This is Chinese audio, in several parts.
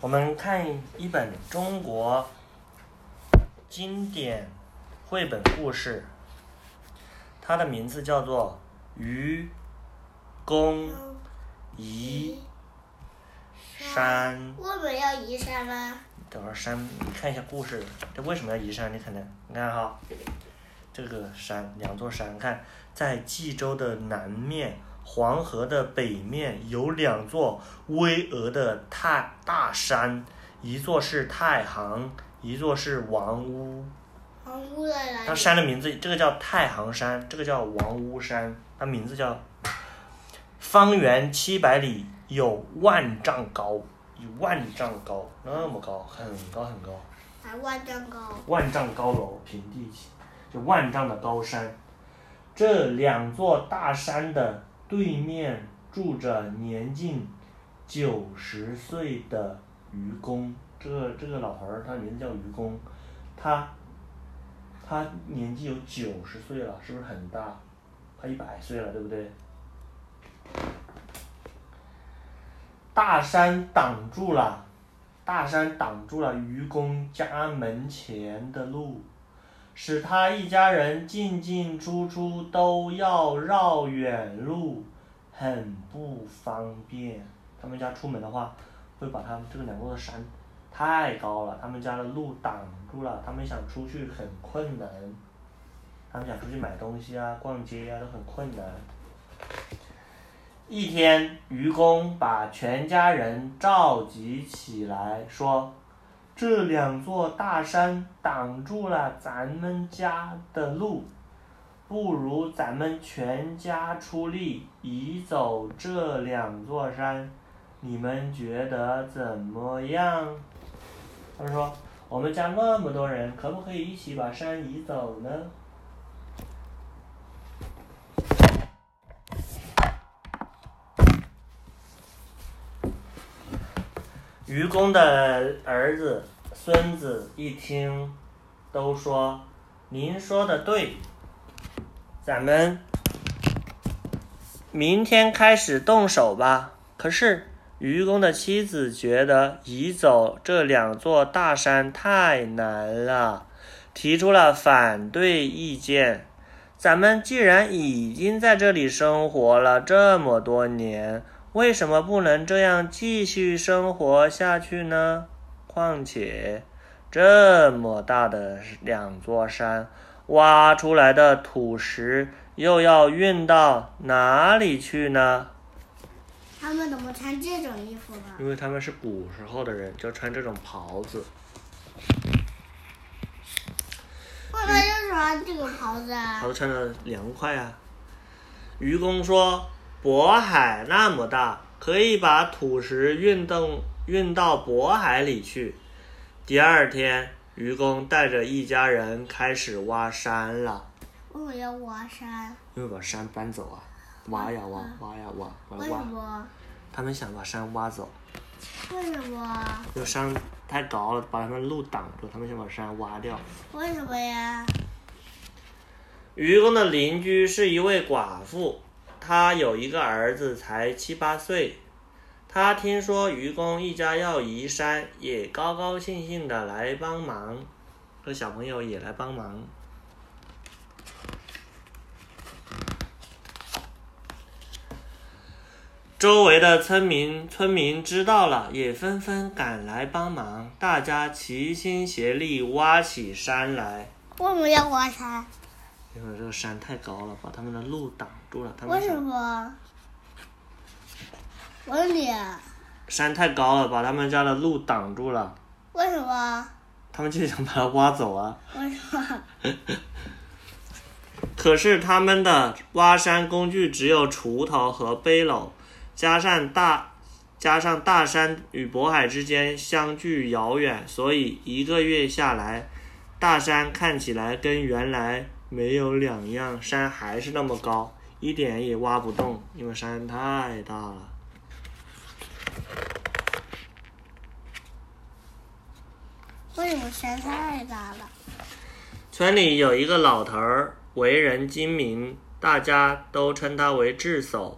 我们看一本中国经典绘本故事，它的名字叫做《愚公移山》。为什么要移山呢？等会儿山，你看一下故事，这为什么要移山？你可能，你看哈，这个山，两座山，看在冀州的南面，黄河的北面有两座巍峨的太大山，一座是太行，一座是王屋。它？山的名字，这个叫太行山，这个叫王屋山，它名字叫方圆七百里，有万丈高，有万丈高，那么高，很高很高。还万丈高。万丈高楼平地起，就万丈的高山。这两座大山的对面住着年近九十岁的愚公。这个这个老头儿，他名字叫愚公，他他年纪有九十岁了，是不是很大？快一百岁了，对不对？大山挡住了大山挡住了愚公家门前的路，使他一家人进进出出都要绕远路，很不方便。他们家出门的话，会把他们这个两座山太高了，他们家的路挡住了，他们想出去很困难。他们想出去买东西啊、逛街啊，都很困难。一天，愚公把全家人召集起来，说：“这两座大山挡住了咱们家的路，不如咱们全家出力移走这两座山，你们觉得怎么样？”他说：“我们家那么多人，可不可以一起把山移走呢？”愚公的儿子、孙子一听，都说：“您说的对，咱们明天开始动手吧。”可是愚公的妻子觉得移走这两座大山太难了，提出了反对意见。咱们既然已经在这里生活了这么多年，为什么不能这样继续生活下去呢？况且，这么大的两座山，挖出来的土石又要运到哪里去呢？他们怎么穿这种衣服呢？因为他们是古时候的人，就穿这种袍子。为什么要穿这个袍子啊袍？子穿的凉快啊。愚公说：“渤海那么大，可以把土石运动运到渤海里去。”第二天，愚公带着一家人开始挖山了，为什么要挖山？因为把山搬走啊，挖呀挖，挖呀挖，为什挖挖。么？他们想把山挖走，为什么？因为山太高了，把他们路挡住，他们想把山挖掉。为什么呀？愚公的邻居是一位寡妇，她有一个儿子，才七八岁。他听说愚公一家要移山，也高高兴兴的来帮忙，这小朋友也来帮忙。周围的村民村民知道了，也纷纷赶来帮忙，大家齐心协力挖起山来。为什么要挖山？因为这个山太高了，把他们的路挡住了。他为什么？山太高了，把他们家的路挡住了，为什么？他们就想把它挖走啊。为什么？可是他们的挖山工具只有锄头和背篓，加上大加上大山与渤海之间相距遥远，所以一个月下来，大山看起来跟原来没有两样，山还是那么高，一点也挖不动，因为山太大了。为什么山太大了？村里有一个老头儿，为人精明，大家都称他为智叟。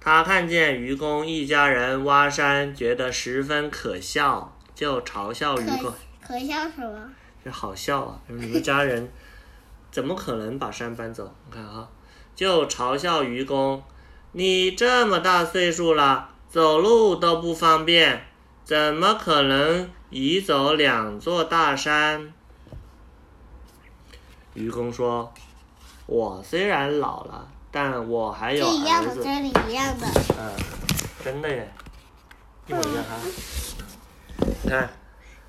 他看见愚公一家人挖山，觉得十分可笑，就嘲笑愚公。可笑什么？这好笑啊！你们家人怎么可能把山搬走？你看啊，就嘲笑愚公：“你这么大岁数了，走路都不方便，怎么可能移走两座大山？”愚公说：“我虽然老了，但我还有这一样的，一样的。嗯，真的耶，一模一样哈。你看，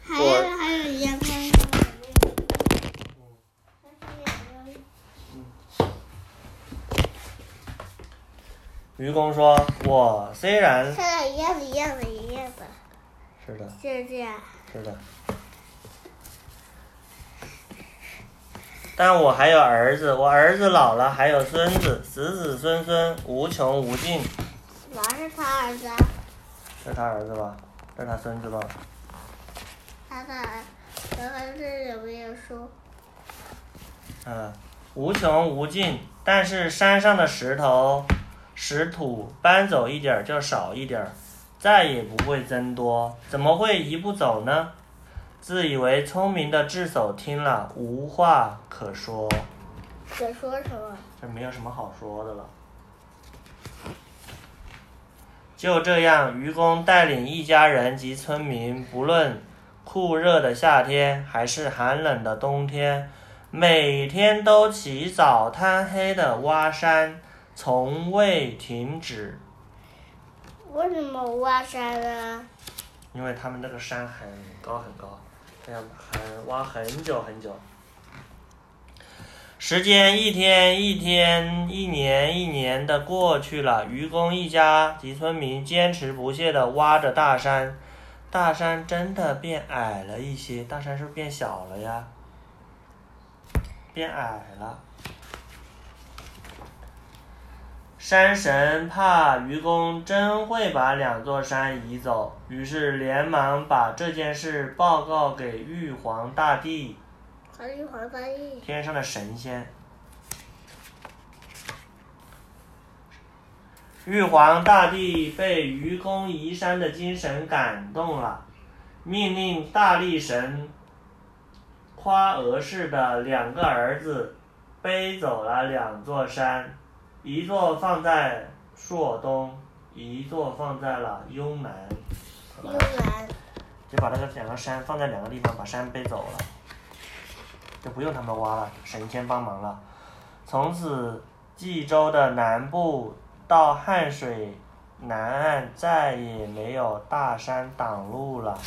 还有还有一样，看一下愚公说：“我虽然看到一样的，一样的，一样的，是的，就是这样。是的，但我还有儿子，我儿子老了，还有孙子，子子孙孙无穷无尽。哪是他儿子啊？这是他儿子吧？这是他孙子吧？他的儿子有没有说？嗯，无穷无尽，但是山上的石头、石土搬走一点儿就少一点儿，再也不会增多，怎么会移不走呢？自以为聪明的智叟听了无话可说，可说什么？这没有什么好说的了。就这样，愚公带领一家人及村民，不论酷热的夏天还是寒冷的冬天，每天都起早贪黑的挖山，从未停止。为什么挖山呢？因为他们那个山很高很高，这样很挖很久很久。时间一天一天，一年一年的过去了。愚公一家及村民坚持不懈地挖着大山，大山真的变矮了一些。大山是不是变小了呀？变矮了。山神怕愚公真会把两座山移走，于是连忙把这件事报告给玉皇大帝，还是黄大帝？天上的神仙。玉皇大帝被愚公移山的精神感动了，命令大力神夸娥氏的两个儿子背走了两座山，一座放在朔东，一座放在了雍南。幽兰。就把那个两个山放在两个地方，把山背走了，就不用他们挖了，神仙帮忙了。从此，冀州的南部到汉水南岸再也没有大山挡路了。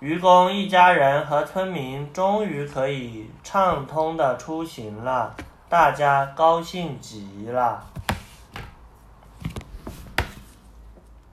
愚公一家人和村民终于可以畅通的出行了，大家高兴极了。